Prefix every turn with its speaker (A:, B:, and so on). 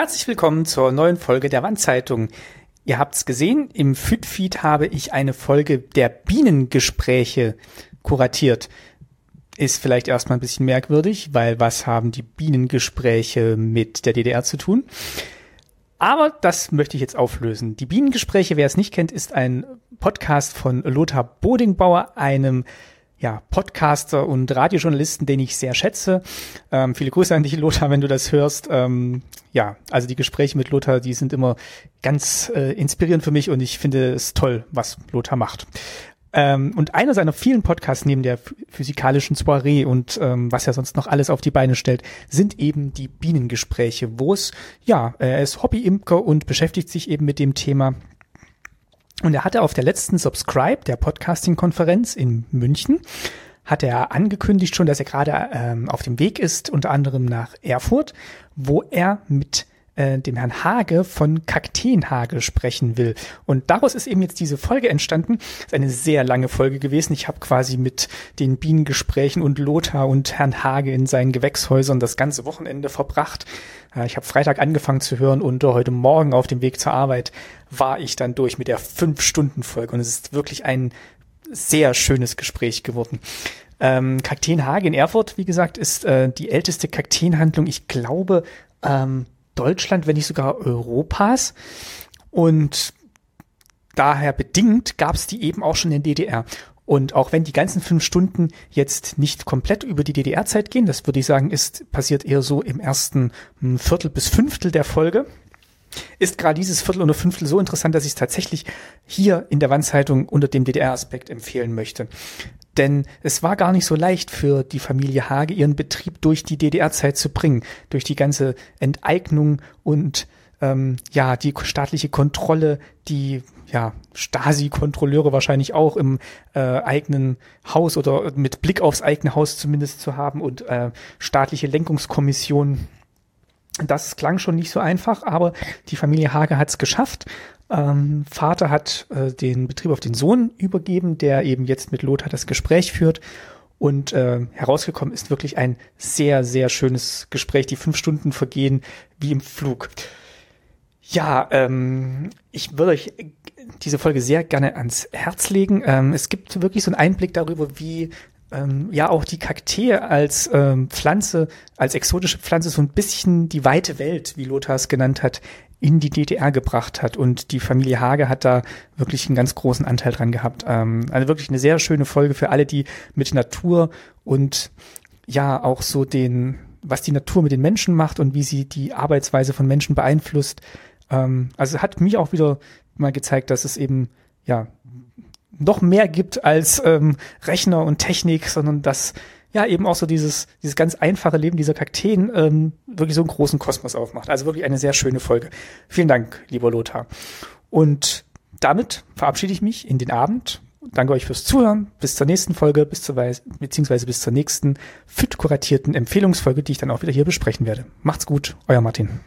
A: Herzlich willkommen zur neuen Folge der Wandzeitung. Ihr habt's gesehen, im Fitfeed habe ich eine Folge der Bienengespräche kuratiert. Ist vielleicht erstmal ein bisschen merkwürdig, weil was haben die Bienengespräche mit der DDR zu tun? Aber das möchte ich jetzt auflösen. Die Bienengespräche, wer es nicht kennt, ist ein Podcast von Lothar Bodingbauer, einem ja, Podcaster und Radiojournalisten, den ich sehr schätze. Ähm, viele Grüße an dich, Lothar, wenn du das hörst. Ähm, ja, also die Gespräche mit Lothar, die sind immer ganz äh, inspirierend für mich und ich finde es toll, was Lothar macht. Ähm, und einer seiner vielen Podcasts neben der physikalischen Soiree und ähm, was er sonst noch alles auf die Beine stellt, sind eben die Bienengespräche, wo es, ja, er ist Hobby-Imker und beschäftigt sich eben mit dem Thema und er hatte auf der letzten Subscribe, der Podcasting-Konferenz in München, hat er angekündigt schon, dass er gerade ähm, auf dem Weg ist, unter anderem nach Erfurt, wo er mit äh, dem Herrn Hage von Kakteenhage sprechen will. Und daraus ist eben jetzt diese Folge entstanden. Ist eine sehr lange Folge gewesen. Ich habe quasi mit den Bienengesprächen und Lothar und Herrn Hage in seinen Gewächshäusern das ganze Wochenende verbracht. Äh, ich habe Freitag angefangen zu hören und heute Morgen auf dem Weg zur Arbeit war ich dann durch mit der Fünf-Stunden-Folge. Und es ist wirklich ein sehr schönes Gespräch geworden. Ähm, Kakteenhage in Erfurt, wie gesagt, ist äh, die älteste Kakteenhandlung, ich glaube, ähm, Deutschland, wenn nicht sogar Europas. Und daher bedingt gab es die eben auch schon in der DDR. Und auch wenn die ganzen fünf Stunden jetzt nicht komplett über die DDR-Zeit gehen, das würde ich sagen, ist passiert eher so im ersten hm, Viertel bis Fünftel der Folge, ist gerade dieses Viertel oder Fünftel so interessant, dass ich es tatsächlich hier in der Wandzeitung unter dem DDR-Aspekt empfehlen möchte. Denn es war gar nicht so leicht für die Familie Hage, ihren Betrieb durch die DDR-Zeit zu bringen, durch die ganze Enteignung und ähm, ja, die staatliche Kontrolle, die ja, Stasi-Kontrolleure wahrscheinlich auch im äh, eigenen Haus oder mit Blick aufs eigene Haus zumindest zu haben und äh, staatliche Lenkungskommissionen. Das klang schon nicht so einfach, aber die Familie Hage hat es geschafft. Ähm, Vater hat äh, den Betrieb auf den Sohn übergeben, der eben jetzt mit Lothar das Gespräch führt. Und äh, herausgekommen ist wirklich ein sehr, sehr schönes Gespräch. Die fünf Stunden vergehen wie im Flug. Ja, ähm, ich würde euch diese Folge sehr gerne ans Herz legen. Ähm, es gibt wirklich so einen Einblick darüber, wie ähm, ja auch die Kaktee als ähm, Pflanze, als exotische Pflanze so ein bisschen die weite Welt, wie Lothar es genannt hat, in die DDR gebracht hat. Und die Familie Hage hat da wirklich einen ganz großen Anteil dran gehabt. Ähm, also wirklich eine sehr schöne Folge für alle, die mit Natur und ja auch so den, was die Natur mit den Menschen macht und wie sie die Arbeitsweise von Menschen beeinflusst. Ähm, also hat mich auch wieder mal gezeigt, dass es eben ja noch mehr gibt als ähm, Rechner und Technik, sondern dass ja eben auch so dieses, dieses ganz einfache Leben dieser Kakteen ähm, wirklich so einen großen Kosmos aufmacht. Also wirklich eine sehr schöne Folge. Vielen Dank, lieber Lothar. Und damit verabschiede ich mich in den Abend. Danke euch fürs Zuhören. Bis zur nächsten Folge, bis zur Weise, beziehungsweise bis zur nächsten fit kuratierten Empfehlungsfolge, die ich dann auch wieder hier besprechen werde. Macht's gut, euer Martin.